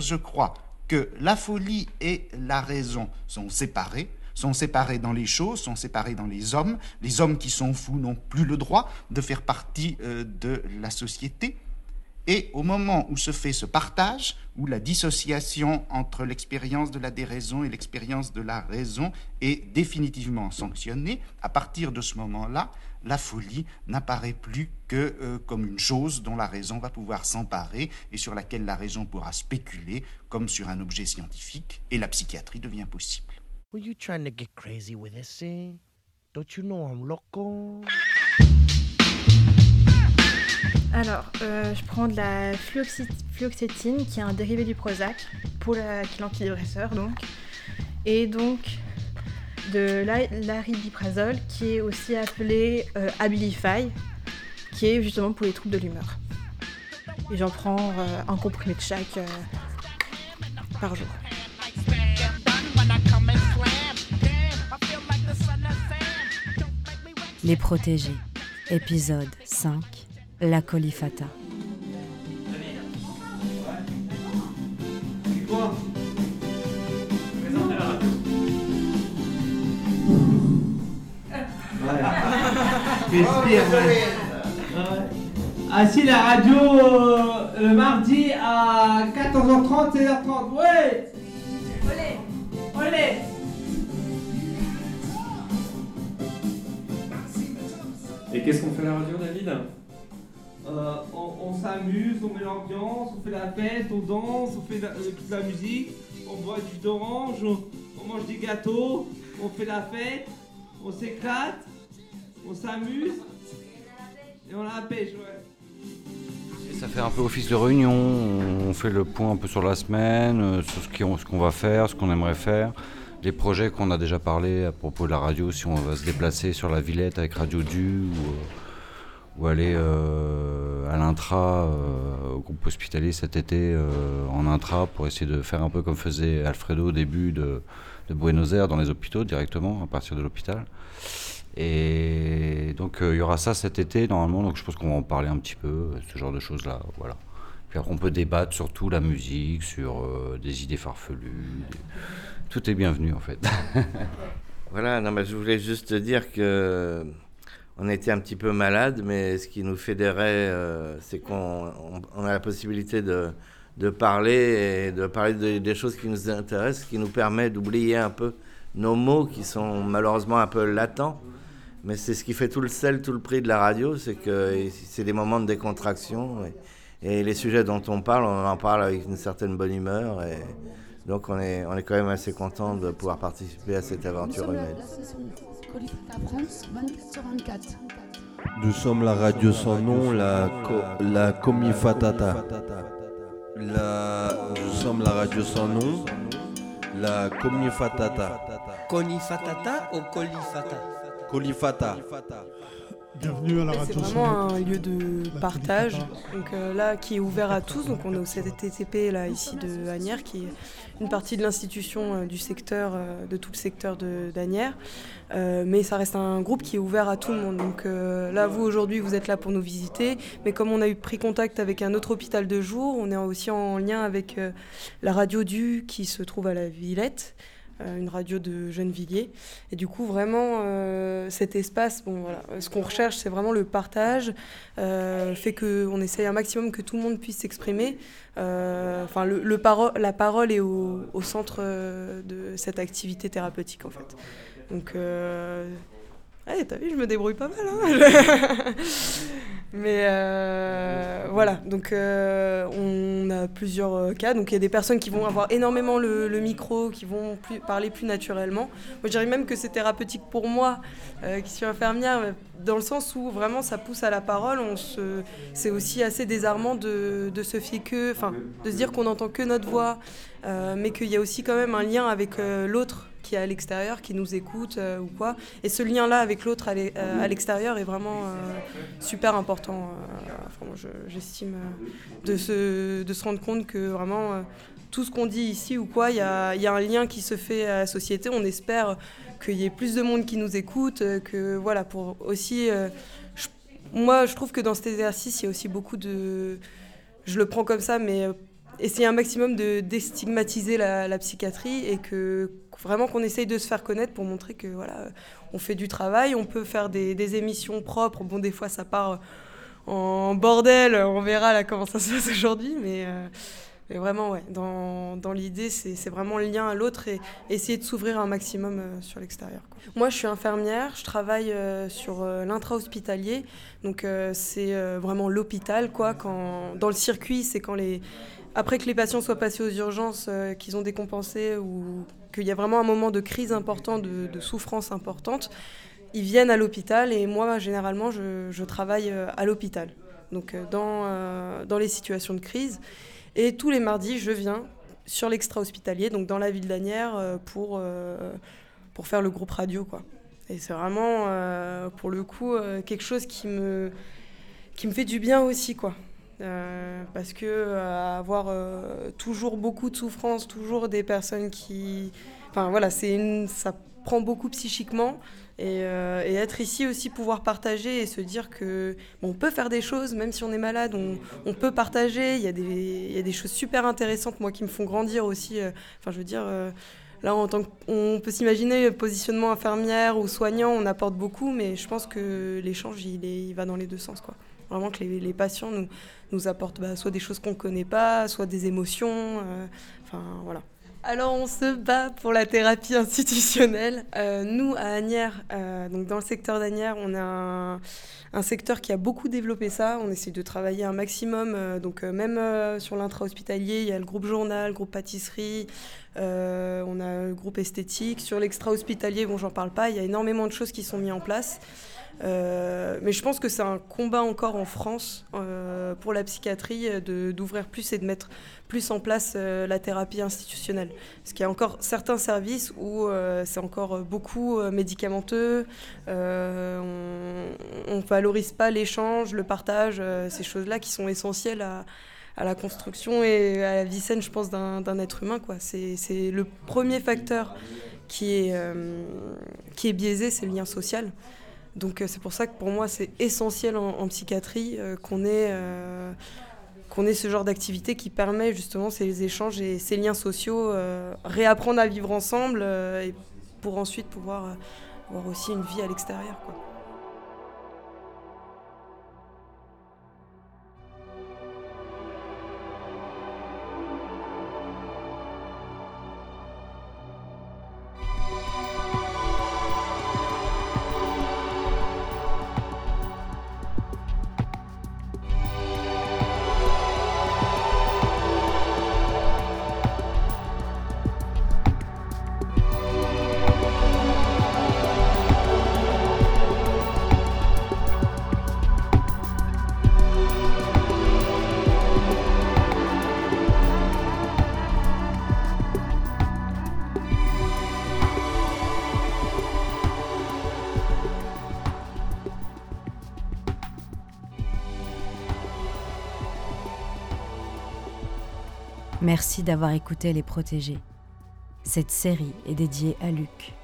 Je crois que la folie et la raison sont séparées sont séparés dans les choses, sont séparés dans les hommes. Les hommes qui sont fous n'ont plus le droit de faire partie euh, de la société. Et au moment où se fait ce partage, où la dissociation entre l'expérience de la déraison et l'expérience de la raison est définitivement sanctionnée, à partir de ce moment-là, la folie n'apparaît plus que euh, comme une chose dont la raison va pouvoir s'emparer et sur laquelle la raison pourra spéculer comme sur un objet scientifique, et la psychiatrie devient possible. Were you trying to get crazy with this, eh? Don't you know I'm loco? Alors, euh, je prends de la fluoxétine, qui est un dérivé du Prozac, pour la, qui l'antidépresseur donc. Et donc, de l'aripiprazole, qui est aussi appelé euh, Abilify, qui est justement pour les troubles de l'humeur. Et j'en prends euh, un comprimé de chaque par jour. Les protégés, épisode 5, la colifata. Quoi Présentez la radio. Respire, ouais. Ah si, la radio euh, le mardi à 14h30, 16h30. Ouais Olé Olé Et qu'est-ce qu'on fait à la radio, David? Euh, on s'amuse, on met l'ambiance, on fait la fête, on danse, on fait la- euh, la musique, on boit du d'orange, on, mange des gâteaux, on fait la fête, on s'éclate, on s'amuse et on la pêche, ouais. Ça fait un peu office de réunion, on fait le point un peu sur la semaine, euh, sur ce qu'on va faire, ce qu'on aimerait faire, les projets qu'on a déjà parlé à propos de la radio, si on va se déplacer sur la Villette avec Radio Du ou, ou aller euh, à l'intra, euh, au groupe hospitalier cet été euh, en intra pour essayer de faire un peu comme faisait Alfredo au début de, de Buenos Aires dans les hôpitaux directement à partir de l'hôpital. Et donc il y aura ça cet été normalement, donc je pense qu'on va en parler un petit peu, ce genre de choses-là, voilà. Puis après on peut débattre sur tout, la musique, sur des idées farfelues, tout est bienvenu en fait. Voilà, non, mais je voulais juste dire que on était un petit peu malade, mais ce qui nous fédérait, euh, c'est qu'on on- on a la possibilité de, parler et de parler de- des choses qui nous intéressent, qui nous permet d'oublier un peu nos mots qui sont malheureusement un peu latents. Mais c'est ce qui fait tout le sel, tout le prix de la radio, c'est que c'est des moments de décontraction. Et, les sujets dont on parle, on en parle avec une certaine bonne humeur. Donc on est, on est quand même assez content de pouvoir participer à cette aventure humaine. France, 24 sur 24. Nous sommes la radio sans nom, la, co- la Comifatata. La, nous sommes la radio sans nom, la Comifatata. Conifatata ou colifata? Colifata. Bienvenue à la C'est radio. vraiment un lieu de partage, donc euh, là qui est ouvert à tous. Donc on est au CTTP là ici de Agnières, qui est une partie de l'institution euh, du secteur, euh, de tout le secteur de d'Agnières. Mais ça reste un groupe qui est ouvert à tout le monde. Donc là, vous aujourd'hui, vous êtes là pour nous visiter, mais comme on a eu pris contact avec un autre hôpital de jour, on est aussi en lien avec la radio du qui se trouve à la Villette une radio de Gennevilliers. Et du coup, vraiment, euh, cet espace, bon, voilà, ce qu'on recherche, c'est vraiment le partage, euh, fait qu'on essaye un maximum que tout le monde puisse s'exprimer. Euh, Enfin, le, le la parole est au, centre euh, de cette activité thérapeutique, en fait. Donc, euh, ouais, t'as vu, je me débrouille pas mal. Hein Mais euh, voilà, donc euh, on a plusieurs euh, cas. Donc il y a des personnes qui vont avoir énormément le, micro, qui vont parler plus naturellement. Moi je dirais même que c'est thérapeutique pour moi, qui suis infirmière, dans le sens où vraiment ça pousse à la parole. C'est aussi assez désarmant de, se fier que, enfin, de se dire qu'on n'entend que notre voix, mais qu'il y a aussi quand même un lien avec l'autre qui est à l'extérieur, qui nous écoute euh, ou quoi. Et ce lien-là avec l'autre à euh, l'extérieur est vraiment euh, super important. enfin, j'estime de, se, de se rendre compte que vraiment tout ce qu'on dit ici ou quoi, il y y a un lien qui se fait à la société. On espère qu'il y ait plus de monde qui nous écoute, que voilà, pour aussi. moi, je trouve que dans cet exercice, il y a aussi beaucoup de. Je le prends comme ça, mais essayer un maximum de déstigmatiser la, psychiatrie et que vraiment qu'on essaye de se faire connaître pour montrer que voilà, on fait du travail, on peut faire des, émissions propres. Bon, des fois, ça part en bordel, on verra là comment ça se passe aujourd'hui, mais, euh, mais, vraiment, ouais, dans, dans l'idée, c'est vraiment le lien à l'autre et essayer de s'ouvrir un maximum euh, sur l'extérieur. Moi, je suis infirmière, je travaille euh, sur l'intra-hospitalier, donc c'est vraiment l'hôpital, quoi. Quand, dans le circuit, c'est quand les après que les patients soient passés aux urgences, euh, qu'ils ont décompensé ou qu'il y a vraiment un moment de crise important, de, souffrance importante, ils viennent à l'hôpital et moi, généralement, je, travaille euh, à l'hôpital, donc euh, dans, dans les situations de crise. Et tous les mardis, je viens sur l'extra-hospitalier, donc dans la ville d'Anières, pour, pour faire le groupe radio. Quoi. Et c'est vraiment, pour le coup, quelque chose qui me, qui me fait du bien aussi. Quoi. Euh, parce que euh, avoir euh, toujours beaucoup de souffrance, toujours des personnes qui, enfin voilà, une, ça prend beaucoup psychiquement et, être ici aussi pouvoir partager et se dire que bon, on peut faire des choses même si on est malade, on, peut partager. Il y a des, il y a des choses super intéressantes moi qui me font grandir aussi. Enfin, je veux dire. Là, en tant on peut s'imaginer positionnement infirmière ou soignant, on apporte beaucoup, mais je pense que l'échange, il, il va dans les deux sens. Quoi. Vraiment que les, patients nous, nous apportent bah, soit des choses qu'on ne connaît pas, soit des émotions. euh, Enfin, voilà. Alors, on se bat pour la thérapie institutionnelle. Euh, nous, à Agnières, euh, donc dans le secteur d'Agnières, on a un, secteur qui a beaucoup développé ça. On essaie de travailler un maximum. euh, donc, même sur l'intra-hospitalier, il y a le groupe journal, le groupe pâtisserie, on a le groupe esthétique. Sur l'extra-hospitalier, bon, j'en parle pas, il y a énormément de choses qui sont mises en place. Mais je pense que c'est un combat encore en France pour la psychiatrie euh, d'ouvrir plus et de mettre plus en place euh, la thérapie institutionnelle. Parce qu'il y a encore certains services où euh, c'est encore euh, beaucoup euh, médicamenteux, euh, on ne valorise pas l'échange, le partage, euh, ces choses-là qui sont essentielles à, à la construction et à la vie saine, je pense, d'un être humain. C'est le premier facteur qui est, euh, qui est biaisé, c'est le lien social. Donc euh, c'est pour ça que pour moi c'est essentiel en, psychiatrie euh, qu'on ait, euh, qu'on ait ce genre d'activité qui permet justement ces échanges et ces liens sociaux, réapprendre à vivre ensemble et pour ensuite pouvoir avoir aussi une vie à l'extérieur. Merci d'avoir écouté Les Protégés. Cette série est dédiée à Luc.